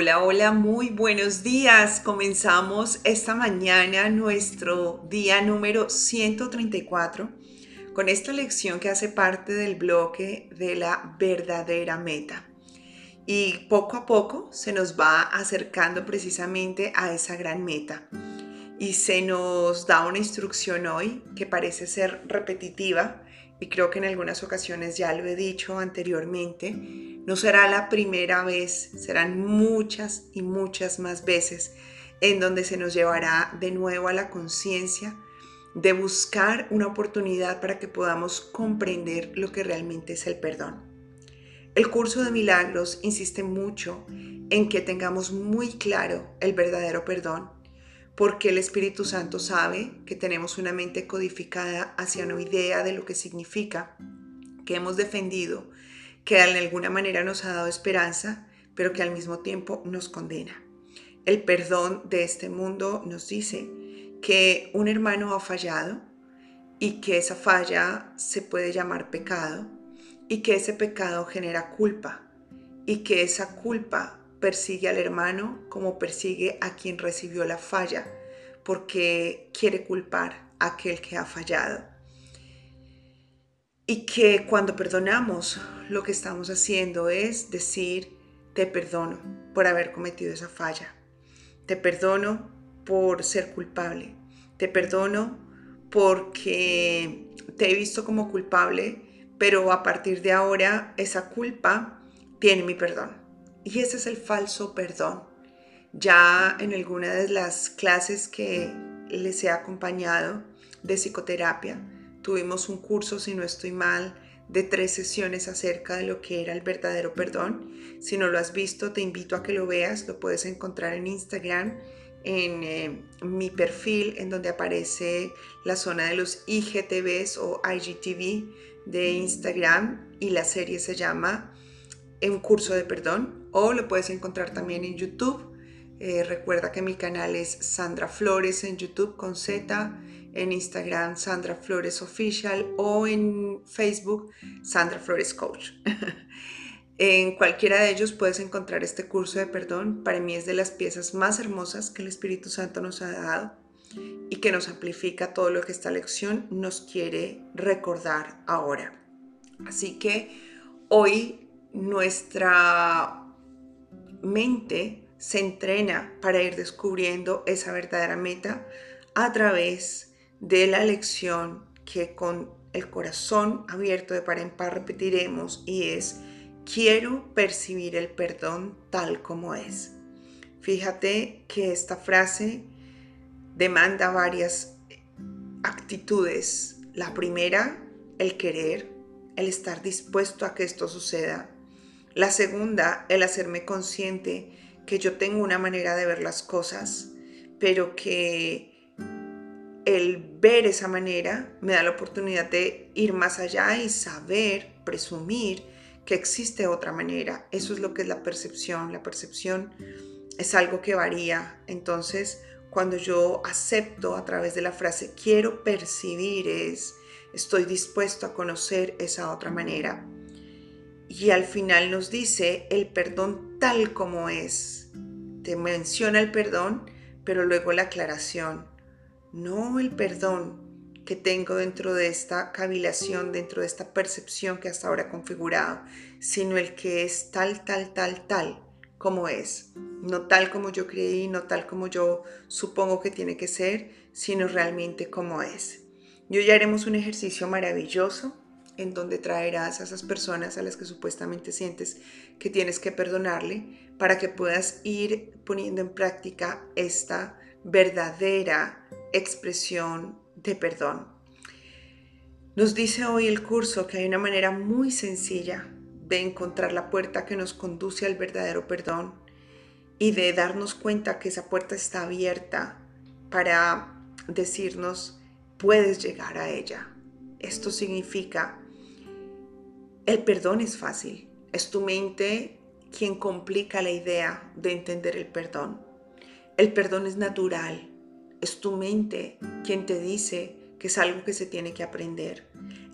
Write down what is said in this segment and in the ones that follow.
Hola, hola, muy buenos días. Comenzamos esta mañana nuestro día número 134 con esta lección que hace parte del bloque de la verdadera meta. Y poco a poco se nos va acercando precisamente a esa gran meta. Y se nos da una instrucción hoy que parece ser repetitiva y creo que en algunas ocasiones ya lo he dicho anteriormente no será la primera vez, serán muchas y muchas más veces en donde se nos llevará de nuevo a la conciencia de buscar una oportunidad para que podamos comprender lo que realmente es el perdón. El curso de milagros insiste mucho en que tengamos muy claro el verdadero perdón, porque el Espíritu Santo sabe que tenemos una mente codificada hacia una idea de lo que significa, que hemos defendido que de alguna manera nos ha dado esperanza, pero que al mismo tiempo nos condena. El perdón de este mundo nos dice que un hermano ha fallado y que esa falla se puede llamar pecado y que ese pecado genera culpa y que esa culpa persigue al hermano como persigue a quien recibió la falla porque quiere culpar a aquel que ha fallado. Y que cuando perdonamos lo que estamos haciendo es decir, te perdono por haber cometido esa falla. Te perdono por ser culpable. Te perdono porque te he visto como culpable, pero a partir de ahora esa culpa tiene mi perdón. Y ese es el falso perdón. Ya en alguna de las clases que les he acompañado de psicoterapia, Tuvimos un curso, si no estoy mal, de tres sesiones acerca de lo que era el verdadero perdón. Si no lo has visto, te invito a que lo veas. Lo puedes encontrar en Instagram, en eh, mi perfil, en donde aparece la zona de los IGTVs o IGTV de Instagram y la serie se llama Un curso de perdón. O lo puedes encontrar también en YouTube. Eh, recuerda que mi canal es Sandra Flores en YouTube con Z en Instagram Sandra Flores Official o en Facebook Sandra Flores Coach. en cualquiera de ellos puedes encontrar este curso de perdón. Para mí es de las piezas más hermosas que el Espíritu Santo nos ha dado y que nos amplifica todo lo que esta lección nos quiere recordar ahora. Así que hoy nuestra mente se entrena para ir descubriendo esa verdadera meta a través de la lección que con el corazón abierto de par en par repetiremos y es, quiero percibir el perdón tal como es. Fíjate que esta frase demanda varias actitudes. La primera, el querer, el estar dispuesto a que esto suceda. La segunda, el hacerme consciente que yo tengo una manera de ver las cosas, pero que el ver esa manera me da la oportunidad de ir más allá y saber, presumir que existe otra manera. Eso es lo que es la percepción. La percepción es algo que varía. Entonces, cuando yo acepto a través de la frase quiero percibir es estoy dispuesto a conocer esa otra manera. Y al final nos dice el perdón tal como es. Te menciona el perdón, pero luego la aclaración no el perdón que tengo dentro de esta cavilación, dentro de esta percepción que hasta ahora he configurado, sino el que es tal, tal, tal, tal como es. No tal como yo creí, no tal como yo supongo que tiene que ser, sino realmente como es. Y hoy haremos un ejercicio maravilloso en donde traerás a esas personas a las que supuestamente sientes que tienes que perdonarle para que puedas ir poniendo en práctica esta verdadera expresión de perdón. Nos dice hoy el curso que hay una manera muy sencilla de encontrar la puerta que nos conduce al verdadero perdón y de darnos cuenta que esa puerta está abierta para decirnos, puedes llegar a ella. Esto significa, el perdón es fácil, es tu mente quien complica la idea de entender el perdón. El perdón es natural, es tu mente quien te dice que es algo que se tiene que aprender.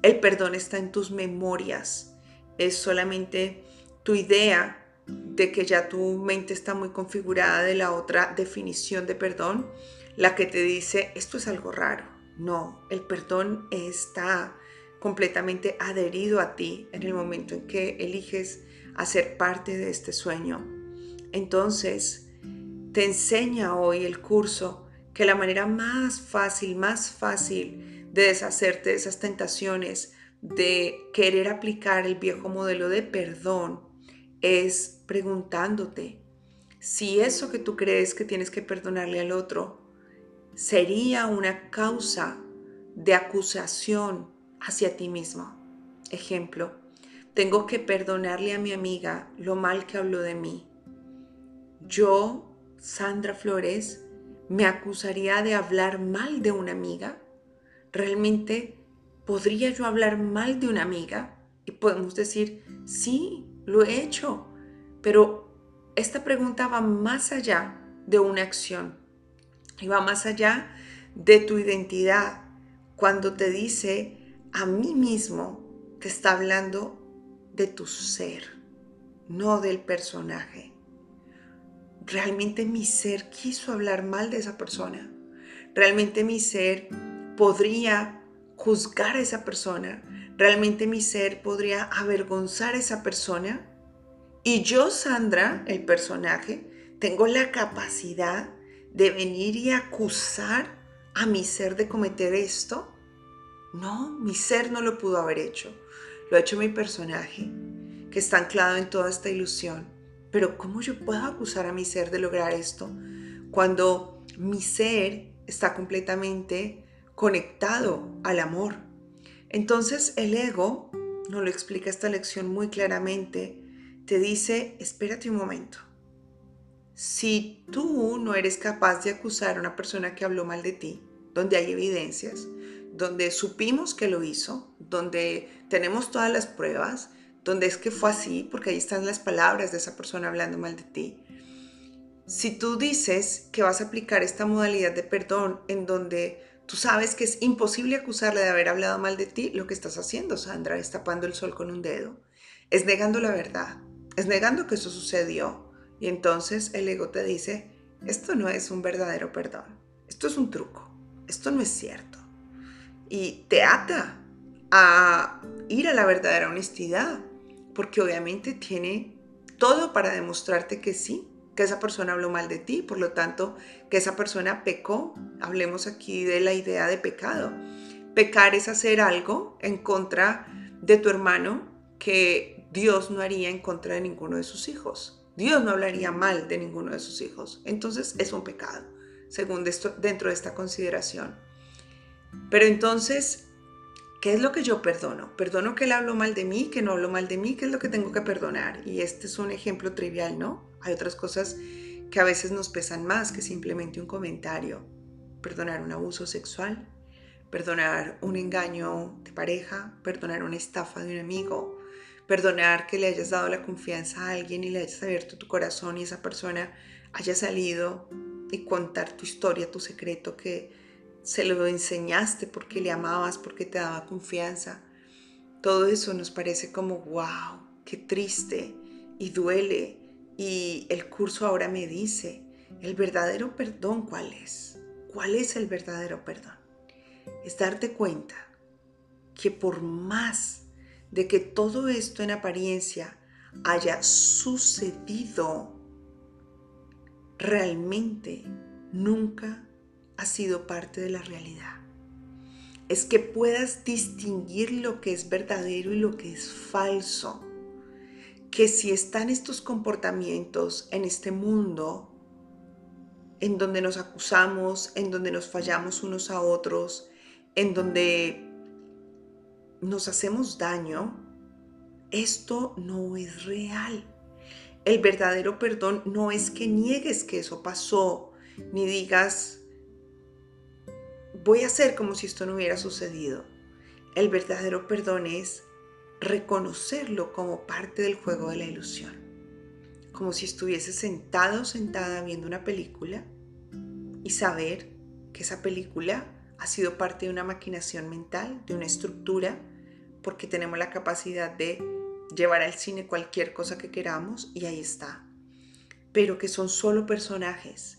El perdón está en tus memorias. Es solamente tu idea de que ya tu mente está muy configurada de la otra definición de perdón, la que te dice esto es algo raro. No, el perdón está completamente adherido a ti en el momento en que eliges hacer parte de este sueño. Entonces, te enseña hoy el curso que la manera más fácil, más fácil de deshacerte de esas tentaciones, de querer aplicar el viejo modelo de perdón, es preguntándote si eso que tú crees que tienes que perdonarle al otro sería una causa de acusación hacia ti mismo. Ejemplo, tengo que perdonarle a mi amiga lo mal que habló de mí. Yo, Sandra Flores, me acusaría de hablar mal de una amiga. ¿Realmente podría yo hablar mal de una amiga? Y podemos decir, sí, lo he hecho. Pero esta pregunta va más allá de una acción y va más allá de tu identidad. Cuando te dice a mí mismo, te está hablando de tu ser, no del personaje. Realmente mi ser quiso hablar mal de esa persona. Realmente mi ser podría juzgar a esa persona. Realmente mi ser podría avergonzar a esa persona. Y yo, Sandra, el personaje, tengo la capacidad de venir y acusar a mi ser de cometer esto. No, mi ser no lo pudo haber hecho. Lo ha hecho mi personaje, que está anclado en toda esta ilusión. Pero ¿cómo yo puedo acusar a mi ser de lograr esto cuando mi ser está completamente conectado al amor? Entonces el ego, nos lo explica esta lección muy claramente, te dice, espérate un momento. Si tú no eres capaz de acusar a una persona que habló mal de ti, donde hay evidencias, donde supimos que lo hizo, donde tenemos todas las pruebas, donde es que fue así, porque ahí están las palabras de esa persona hablando mal de ti. Si tú dices que vas a aplicar esta modalidad de perdón en donde tú sabes que es imposible acusarle de haber hablado mal de ti, lo que estás haciendo, Sandra, es tapando el sol con un dedo, es negando la verdad, es negando que eso sucedió. Y entonces el ego te dice, esto no es un verdadero perdón, esto es un truco, esto no es cierto y te ata a ir a la verdadera honestidad, porque obviamente tiene todo para demostrarte que sí, que esa persona habló mal de ti, por lo tanto, que esa persona pecó. Hablemos aquí de la idea de pecado. Pecar es hacer algo en contra de tu hermano que Dios no haría en contra de ninguno de sus hijos. Dios no hablaría mal de ninguno de sus hijos. Entonces es un pecado, según dentro de esta consideración. Pero entonces, ¿qué es lo que yo perdono? ¿Perdono que él habló mal de mí, que no habló mal de mí? ¿Qué es lo que tengo que perdonar? Y este es un ejemplo trivial, ¿no? Hay otras cosas que a veces nos pesan más que simplemente un comentario. Perdonar un abuso sexual, perdonar un engaño de pareja, perdonar una estafa de un amigo, perdonar que le hayas dado la confianza a alguien y le hayas abierto tu corazón y esa persona haya salido y contar tu historia, tu secreto que se lo enseñaste porque le amabas, porque te daba confianza. Todo eso nos parece como, wow, qué triste y duele. Y el curso ahora me dice, el verdadero perdón, ¿cuál es? ¿Cuál es el verdadero perdón? Es darte cuenta que por más de que todo esto en apariencia haya sucedido, realmente nunca ha sido parte de la realidad. Es que puedas distinguir lo que es verdadero y lo que es falso. Que si están estos comportamientos en este mundo, en donde nos acusamos, en donde nos fallamos unos a otros, en donde nos hacemos daño, esto no es real. El verdadero perdón no es que niegues que eso pasó, ni digas, voy a hacer como si esto no hubiera sucedido. El verdadero perdón es reconocerlo como parte del juego de la ilusión. Como si estuviese sentado o sentada viendo una película y saber que esa película ha sido parte de una maquinación mental, de una estructura, porque tenemos la capacidad de llevar al cine cualquier cosa que queramos y ahí está. Pero que son solo personajes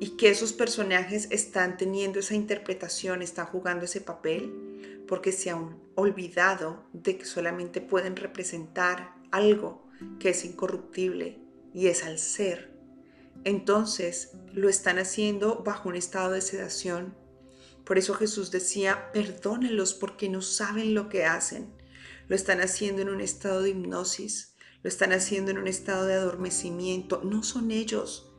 y que esos personajes están teniendo esa interpretación, están jugando ese papel, porque se han olvidado de que solamente pueden representar algo que es incorruptible y es al ser. Entonces lo están haciendo bajo un estado de sedación. Por eso Jesús decía, perdónenlos porque no saben lo que hacen. Lo están haciendo en un estado de hipnosis, lo están haciendo en un estado de adormecimiento. No son ellos,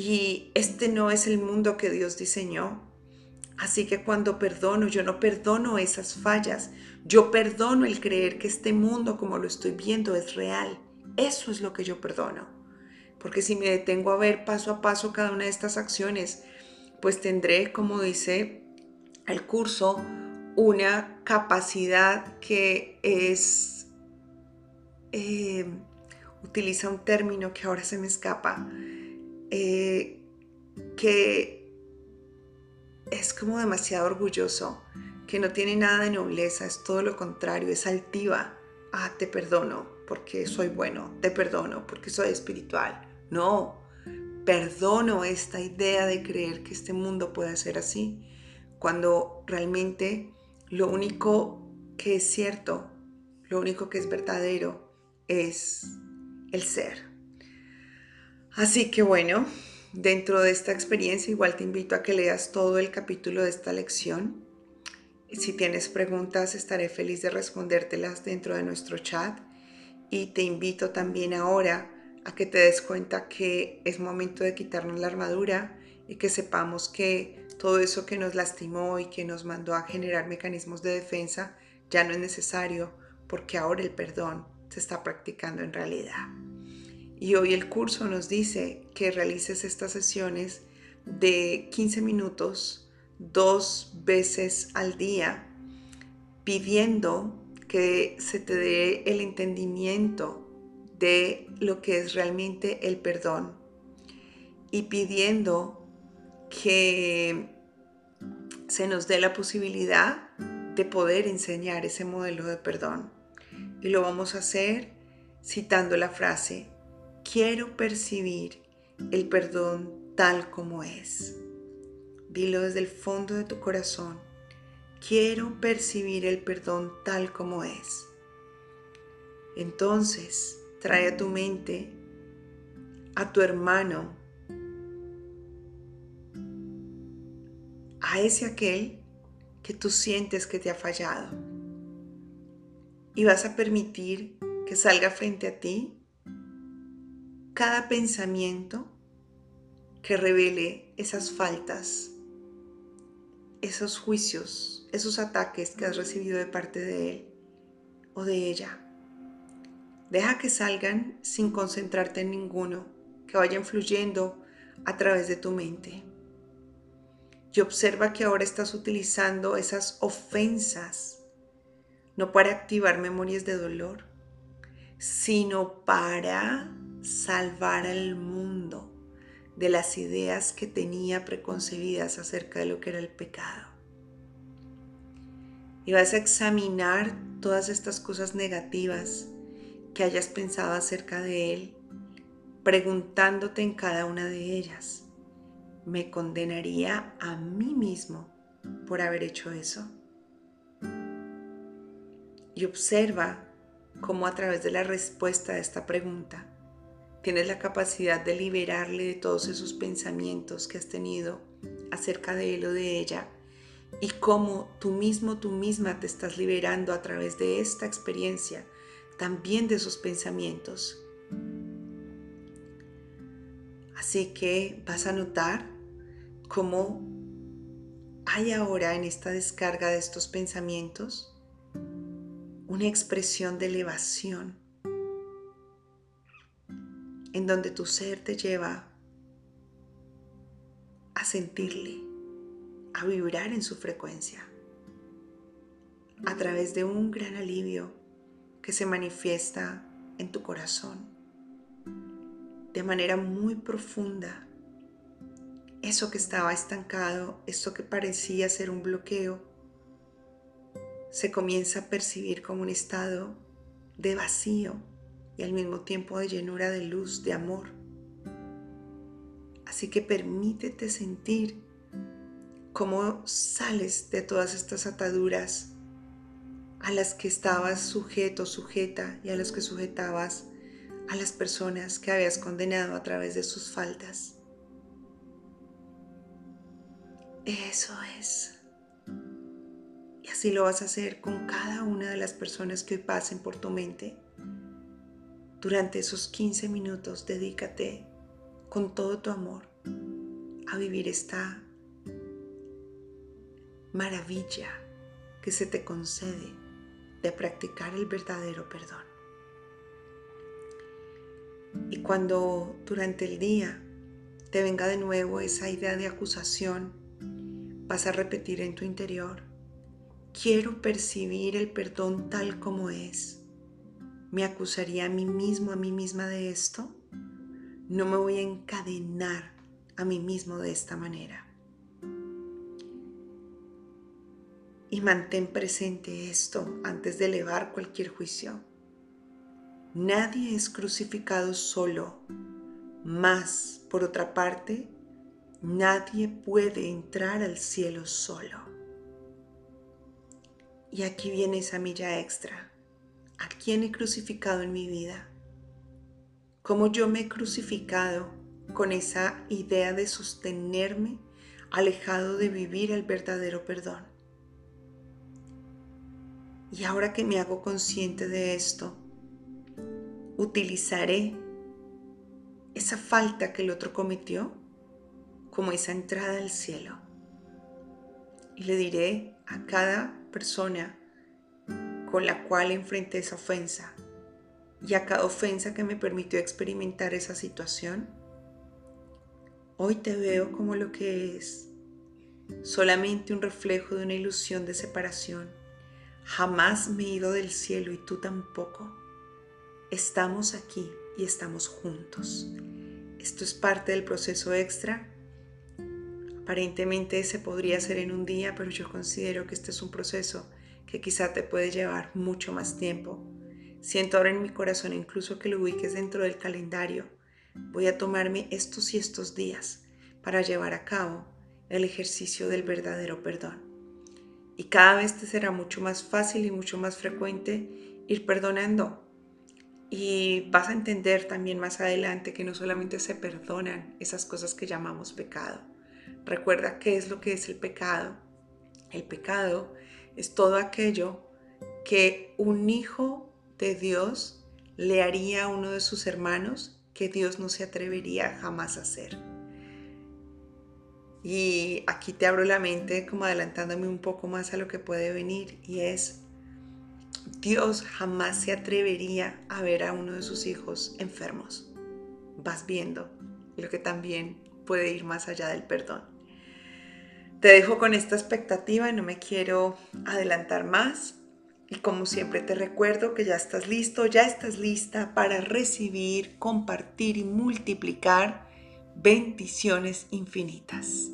y este no es el mundo que Dios diseñó. Así que cuando perdono, yo no perdono esas fallas, yo perdono el creer que este mundo como lo estoy viendo es real. Eso es lo que yo perdono. Porque si me detengo a ver paso a paso cada una de estas acciones, pues tendré, como dice el curso, una capacidad que es, eh, utiliza un término que ahora se me escapa, eh, que es como demasiado orgulloso, que no tiene nada de nobleza, es todo lo contrario, es altiva. Ah, te perdono porque soy bueno, te perdono porque soy espiritual. No, perdono esta idea de creer que este mundo puede ser así, cuando realmente lo único que es cierto, lo único que es verdadero es el ser. Así que bueno, dentro de esta experiencia igual te invito a que leas todo el capítulo de esta lección. Si tienes preguntas, estaré feliz de respondértelas dentro de nuestro chat. Y te invito también ahora a que te des cuenta que es momento de quitarnos la armadura y que sepamos que todo eso que nos lastimó y que nos mandó a generar mecanismos de defensa ya no es necesario porque ahora el perdón se está practicando en realidad. Y hoy el curso nos dice que realices estas sesiones de 15 minutos dos veces al día, pidiendo que se te dé el entendimiento de lo que es realmente el perdón y pidiendo que se nos dé la posibilidad de poder enseñar ese modelo de perdón. Y lo vamos a hacer citando la frase, quiero percibir el perdón tal como es. Dilo desde el fondo de tu corazón. Quiero percibir el perdón tal como es. Entonces, trae a tu mente a tu hermano, a ese aquel que tú sientes que te ha fallado. Y vas a permitir que salga frente a ti cada pensamiento que revele esas faltas, esos juicios, esos ataques que has recibido de parte de él o de ella. Deja que salgan sin concentrarte en ninguno, que vayan fluyendo a través de tu mente. Y observa que ahora estás utilizando esas ofensas no para activar memorias de dolor, sino para salvar al mundo de las ideas que tenía preconcebidas acerca de lo que era el pecado. Y vas a examinar todas estas cosas negativas que hayas pensado acerca de Él, preguntándote en cada una de ellas, ¿me condenaría a mí mismo por haber hecho eso? Y observa cómo a través de la respuesta a esta pregunta Tienes la capacidad de liberarle de todos esos pensamientos que has tenido acerca de él o de ella y cómo tú mismo, tú misma te estás liberando a través de esta experiencia también de esos pensamientos. Así que vas a notar cómo hay ahora en esta descarga de estos pensamientos una expresión de elevación en donde tu ser te lleva a sentirle, a vibrar en su frecuencia, a través de un gran alivio que se manifiesta en tu corazón de manera muy profunda. Eso que estaba estancado, eso que parecía ser un bloqueo, se comienza a percibir como un estado de vacío y al mismo tiempo de llenura de luz, de amor. Así que permítete sentir cómo sales de todas estas ataduras a las que estabas sujeto, sujeta y a las que sujetabas a las personas que habías condenado a través de sus faltas. Eso es. Y así lo vas a hacer con cada una de las personas que hoy pasen por tu mente. Durante esos 15 minutos dedícate con todo tu amor a vivir esta maravilla que se te concede de practicar el verdadero perdón. Y cuando durante el día te venga de nuevo esa idea de acusación, vas a repetir en tu interior, quiero percibir el perdón tal como es. ¿Me acusaría a mí mismo, a mí misma de esto? No me voy a encadenar a mí mismo de esta manera. Y mantén presente esto antes de elevar cualquier juicio. Nadie es crucificado solo, más por otra parte, Nadie puede entrar al cielo solo. Y aquí viene esa milla extra. ¿A quién he crucificado en mi vida? ¿Cómo yo me he crucificado con esa idea de sostenerme alejado de vivir el verdadero perdón? Y ahora que me hago consciente de esto, utilizaré esa falta que el otro cometió como esa entrada al cielo. Y le diré a cada persona con la cual enfrenté esa ofensa y a cada ofensa que me permitió experimentar esa situación, hoy te veo como lo que es, solamente un reflejo de una ilusión de separación. Jamás me he ido del cielo y tú tampoco. Estamos aquí y estamos juntos. Esto es parte del proceso extra Aparentemente se podría hacer en un día, pero yo considero que este es un proceso que quizá te puede llevar mucho más tiempo. Siento ahora en mi corazón incluso que lo ubiques dentro del calendario. Voy a tomarme estos y estos días para llevar a cabo el ejercicio del verdadero perdón. Y cada vez te será mucho más fácil y mucho más frecuente ir perdonando. Y vas a entender también más adelante que no solamente se perdonan esas cosas que llamamos pecado, Recuerda qué es lo que es el pecado. El pecado es todo aquello que un hijo de Dios le haría a uno de sus hermanos que Dios no se atrevería jamás a hacer. Y aquí te abro la mente como adelantándome un poco más a lo que puede venir y es, Dios jamás se atrevería a ver a uno de sus hijos enfermos. Vas viendo lo que también puede ir más allá del perdón. Te dejo con esta expectativa no me quiero adelantar más. Y como siempre te recuerdo que ya estás listo, ya estás lista para recibir, compartir y multiplicar bendiciones infinitas.